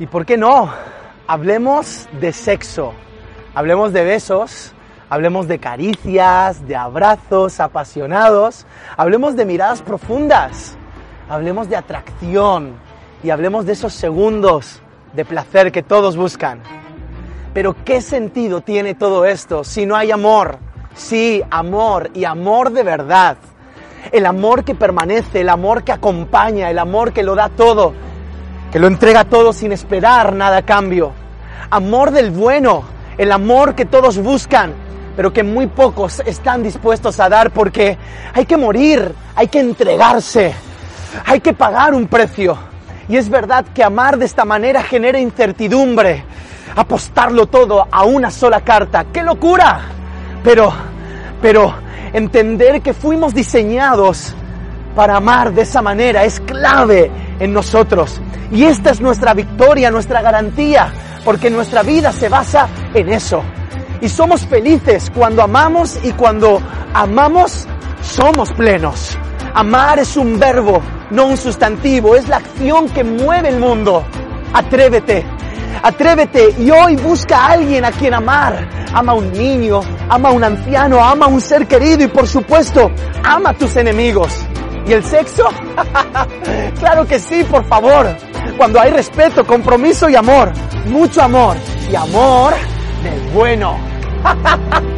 ¿Y por qué no? Hablemos de sexo, hablemos de besos, hablemos de caricias, de abrazos apasionados, hablemos de miradas profundas, hablemos de atracción y hablemos de esos segundos de placer que todos buscan. Pero ¿qué sentido tiene todo esto si no hay amor? Sí, amor y amor de verdad. El amor que permanece, el amor que acompaña, el amor que lo da todo, que lo entrega todo sin esperar nada a cambio. Amor del bueno, el amor que todos buscan, pero que muy pocos están dispuestos a dar porque hay que morir, hay que entregarse, hay que pagar un precio. Y es verdad que amar de esta manera genera incertidumbre, apostarlo todo a una sola carta. ¡Qué locura! Pero, pero entender que fuimos diseñados para amar de esa manera es clave en nosotros. Y esta es nuestra victoria, nuestra garantía, porque nuestra vida se basa en eso. Y somos felices cuando amamos y cuando amamos somos plenos. Amar es un verbo, no un sustantivo, es la acción que mueve el mundo. Atrévete, atrévete y hoy busca a alguien a quien amar. Ama a un niño, ama a un anciano, ama a un ser querido y por supuesto, ama a tus enemigos. ¿Y el sexo? claro que sí, por favor. Cuando hay respeto, compromiso y amor. Mucho amor. Y amor del bueno.